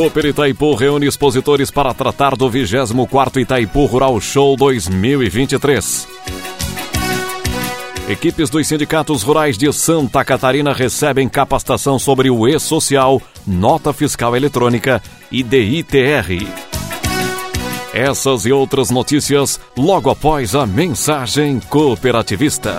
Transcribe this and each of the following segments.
Cooper Itaipu reúne expositores para tratar do 24º Itaipu Rural Show 2023. Equipes dos sindicatos rurais de Santa Catarina recebem capacitação sobre o E-Social, Nota Fiscal Eletrônica e DITR. Essas e outras notícias logo após a mensagem cooperativista.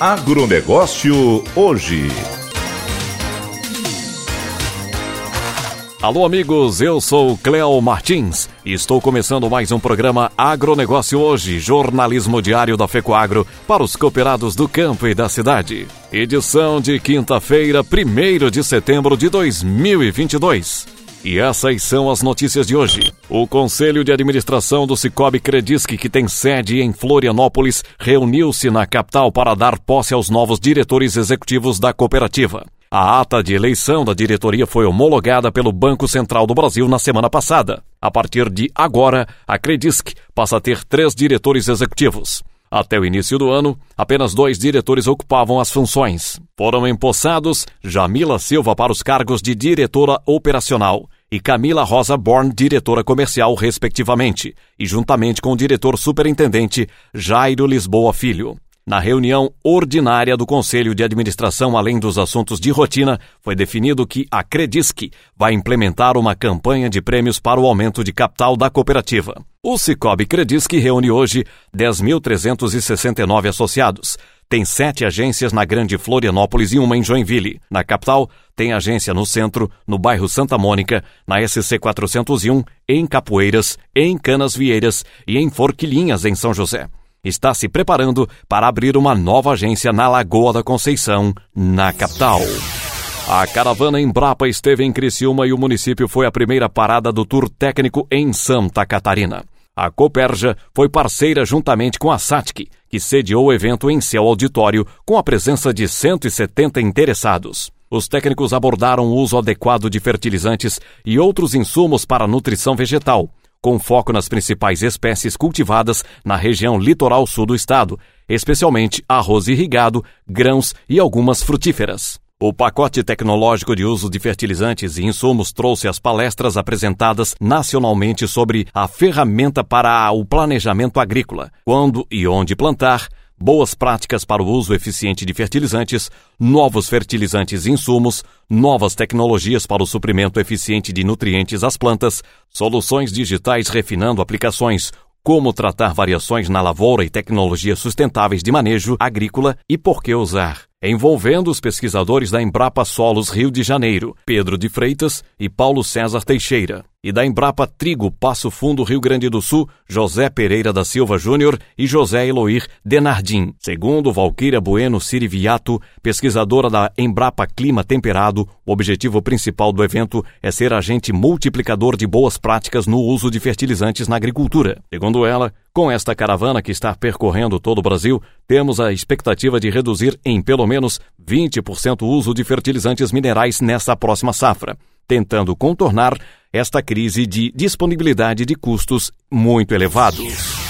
Agronegócio hoje. Alô, amigos, eu sou Cleo Martins e estou começando mais um programa Agronegócio Hoje, jornalismo diário da FECOAGRO para os cooperados do campo e da cidade. Edição de quinta-feira, 1 de setembro de 2022. E essas são as notícias de hoje. O Conselho de Administração do Cicobi Credisc, que tem sede em Florianópolis, reuniu-se na capital para dar posse aos novos diretores executivos da cooperativa. A ata de eleição da diretoria foi homologada pelo Banco Central do Brasil na semana passada. A partir de agora, a Credisc passa a ter três diretores executivos. Até o início do ano, apenas dois diretores ocupavam as funções. Foram empossados Jamila Silva para os cargos de diretora operacional e Camila Rosa Born, diretora comercial, respectivamente, e juntamente com o diretor superintendente Jairo Lisboa Filho. Na reunião ordinária do Conselho de Administração, além dos assuntos de rotina, foi definido que a Credisc vai implementar uma campanha de prêmios para o aumento de capital da cooperativa. O Cicobi Credisc reúne hoje 10.369 associados. Tem sete agências na Grande Florianópolis e uma em Joinville. Na capital, tem agência no centro, no bairro Santa Mônica, na SC 401, em Capoeiras, em Canas Vieiras e em Forquilhinhas, em São José está se preparando para abrir uma nova agência na Lagoa da Conceição, na capital. A caravana Embrapa esteve em Criciúma e o município foi a primeira parada do tour técnico em Santa Catarina. A Coperja foi parceira juntamente com a SATIC, que sediou o evento em seu auditório com a presença de 170 interessados. Os técnicos abordaram o uso adequado de fertilizantes e outros insumos para nutrição vegetal, com foco nas principais espécies cultivadas na região litoral sul do estado, especialmente arroz irrigado, grãos e algumas frutíferas. O pacote tecnológico de uso de fertilizantes e insumos trouxe as palestras apresentadas nacionalmente sobre a ferramenta para o planejamento agrícola, quando e onde plantar, boas práticas para o uso eficiente de fertilizantes, novos fertilizantes e insumos, novas tecnologias para o suprimento eficiente de nutrientes às plantas, soluções digitais refinando aplicações, como tratar variações na lavoura e tecnologias sustentáveis de manejo agrícola e por que usar envolvendo os pesquisadores da Embrapa Solos Rio de Janeiro, Pedro de Freitas e Paulo César Teixeira, e da Embrapa Trigo Passo Fundo Rio Grande do Sul, José Pereira da Silva Júnior e José Eloir Denardim. Segundo Valquíria Bueno Siriviato, pesquisadora da Embrapa Clima Temperado, o objetivo principal do evento é ser agente multiplicador de boas práticas no uso de fertilizantes na agricultura. Segundo ela, Com esta caravana que está percorrendo todo o Brasil, temos a expectativa de reduzir em pelo menos 20% o uso de fertilizantes minerais nessa próxima safra, tentando contornar esta crise de disponibilidade de custos muito elevados.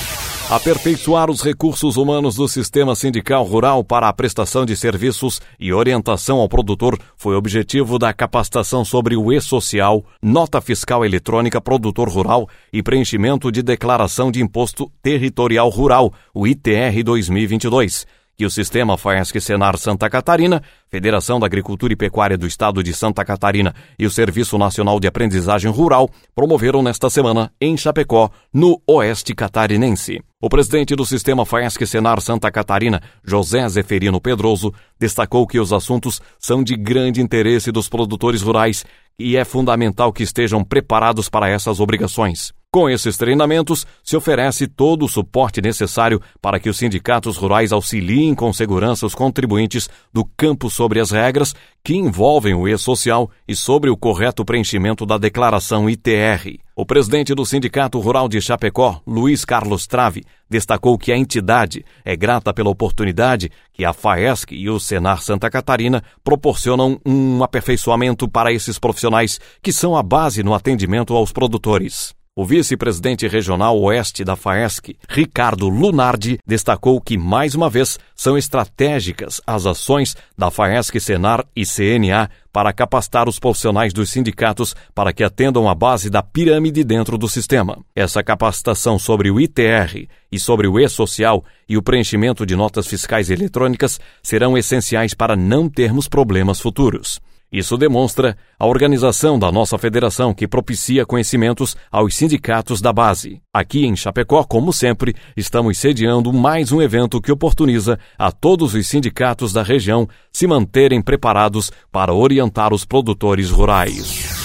Aperfeiçoar os recursos humanos do sistema sindical rural para a prestação de serviços e orientação ao produtor foi objetivo da capacitação sobre o e-social, nota fiscal eletrônica produtor rural e preenchimento de declaração de imposto territorial rural, o ITR 2022 que o Sistema FAESC Senar Santa Catarina, Federação da Agricultura e Pecuária do Estado de Santa Catarina e o Serviço Nacional de Aprendizagem Rural promoveram nesta semana em Chapecó, no Oeste Catarinense. O presidente do Sistema FAESC Senar Santa Catarina, José Zeferino Pedroso, destacou que os assuntos são de grande interesse dos produtores rurais e é fundamental que estejam preparados para essas obrigações. Com esses treinamentos, se oferece todo o suporte necessário para que os sindicatos rurais auxiliem com segurança os contribuintes do campo sobre as regras que envolvem o e-social e sobre o correto preenchimento da declaração ITR. O presidente do Sindicato Rural de Chapecó, Luiz Carlos Trave, destacou que a entidade é grata pela oportunidade que a FAESC e o Senar Santa Catarina proporcionam um aperfeiçoamento para esses profissionais que são a base no atendimento aos produtores. O vice-presidente regional oeste da FAESC, Ricardo Lunardi, destacou que, mais uma vez, são estratégicas as ações da FAESC Senar e CNA para capacitar os profissionais dos sindicatos para que atendam a base da pirâmide dentro do sistema. Essa capacitação sobre o ITR e sobre o e-social e o preenchimento de notas fiscais eletrônicas serão essenciais para não termos problemas futuros. Isso demonstra a organização da nossa federação que propicia conhecimentos aos sindicatos da base. Aqui em Chapecó, como sempre, estamos sediando mais um evento que oportuniza a todos os sindicatos da região se manterem preparados para orientar os produtores rurais.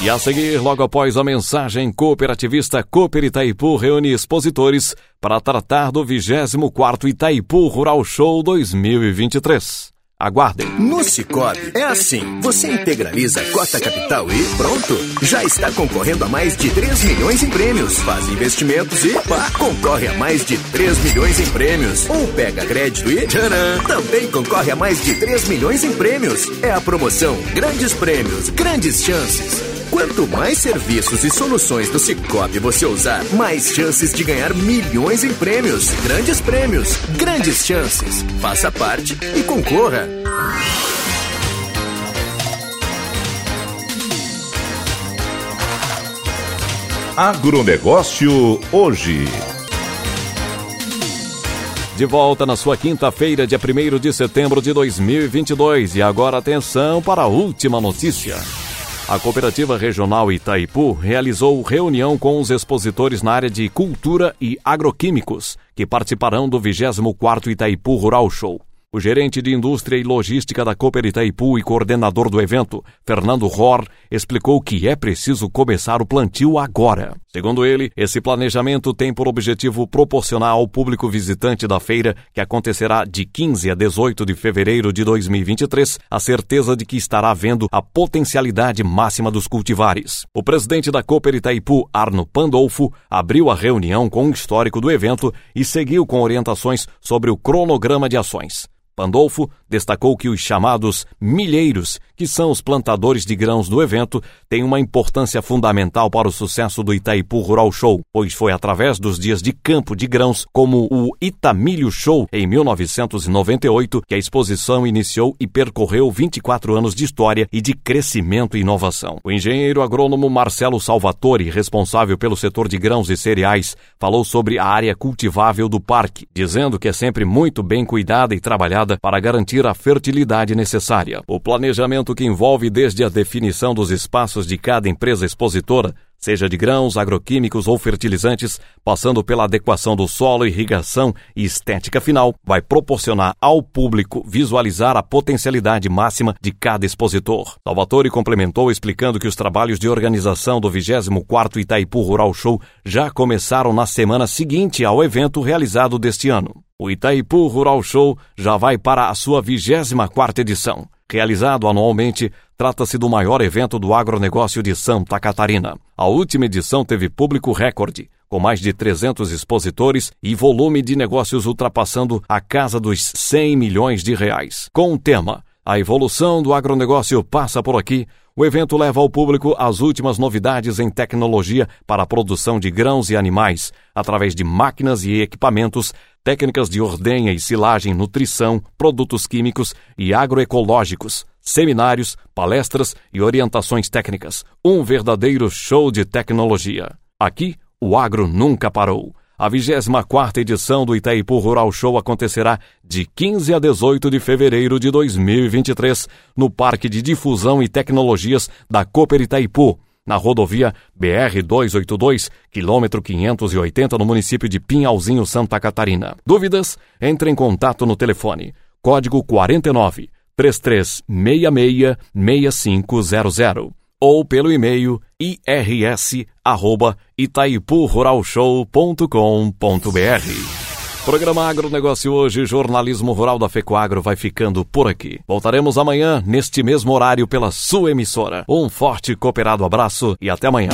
E a seguir, logo após a mensagem cooperativista Cooper Itaipu reúne expositores para tratar do 24º Itaipu Rural Show 2023. Aguardem. No Cicobi é assim. Você integraliza a cota capital e pronto. Já está concorrendo a mais de 3 milhões em prêmios. Faz investimentos e pá, concorre a mais de 3 milhões em prêmios. Ou pega crédito e tcharam, também concorre a mais de 3 milhões em prêmios. É a promoção Grandes Prêmios, Grandes Chances. Quanto mais serviços e soluções do Cicobi você usar, mais chances de ganhar milhões em prêmios. Grandes prêmios, grandes chances. Faça parte e concorra. Agronegócio hoje. De volta na sua quinta-feira, dia 1 de setembro de 2022. E agora atenção para a última notícia. A Cooperativa Regional Itaipu realizou reunião com os expositores na área de cultura e agroquímicos, que participarão do 24º Itaipu Rural Show. O gerente de indústria e logística da Cooper Itaipu e coordenador do evento, Fernando Ror, explicou que é preciso começar o plantio agora. Segundo ele, esse planejamento tem por objetivo proporcionar ao público visitante da feira, que acontecerá de 15 a 18 de fevereiro de 2023, a certeza de que estará vendo a potencialidade máxima dos cultivares. O presidente da Cooper Itaipu, Arno Pandolfo, abriu a reunião com o histórico do evento e seguiu com orientações sobre o cronograma de ações. Pandolfo destacou que os chamados milheiros, que são os plantadores de grãos do evento, têm uma importância fundamental para o sucesso do Itaipu Rural Show, pois foi através dos dias de campo de grãos, como o Itamilho Show, em 1998, que a exposição iniciou e percorreu 24 anos de história e de crescimento e inovação. O engenheiro agrônomo Marcelo Salvatore, responsável pelo setor de grãos e cereais, falou sobre a área cultivável do parque, dizendo que é sempre muito bem cuidada e trabalhada para garantir a fertilidade necessária. O planejamento que envolve desde a definição dos espaços de cada empresa expositora seja de grãos, agroquímicos ou fertilizantes, passando pela adequação do solo, irrigação e estética final, vai proporcionar ao público visualizar a potencialidade máxima de cada expositor. Salvatore complementou explicando que os trabalhos de organização do 24º Itaipu Rural Show já começaram na semana seguinte ao evento realizado deste ano. O Itaipu Rural Show já vai para a sua 24ª edição. Realizado anualmente, trata-se do maior evento do agronegócio de Santa Catarina. A última edição teve público recorde, com mais de 300 expositores e volume de negócios ultrapassando a casa dos 100 milhões de reais. Com o tema A evolução do agronegócio passa por aqui, o evento leva ao público as últimas novidades em tecnologia para a produção de grãos e animais, através de máquinas e equipamentos, técnicas de ordenha e silagem, nutrição, produtos químicos e agroecológicos, seminários, palestras e orientações técnicas. Um verdadeiro show de tecnologia. Aqui, o agro nunca parou. A 24 edição do Itaipu Rural Show acontecerá de 15 a 18 de fevereiro de 2023 no Parque de Difusão e Tecnologias da Cooper Itaipu, na rodovia BR-282, quilômetro 580, no município de Pinhalzinho, Santa Catarina. Dúvidas? Entre em contato no telefone. Código 49 3366 6500 ou pelo e-mail irs@itaipururalshow.com.br. Programa Agronegócio hoje, jornalismo rural da Fecoagro vai ficando por aqui. Voltaremos amanhã neste mesmo horário pela sua emissora. Um forte cooperado abraço e até amanhã.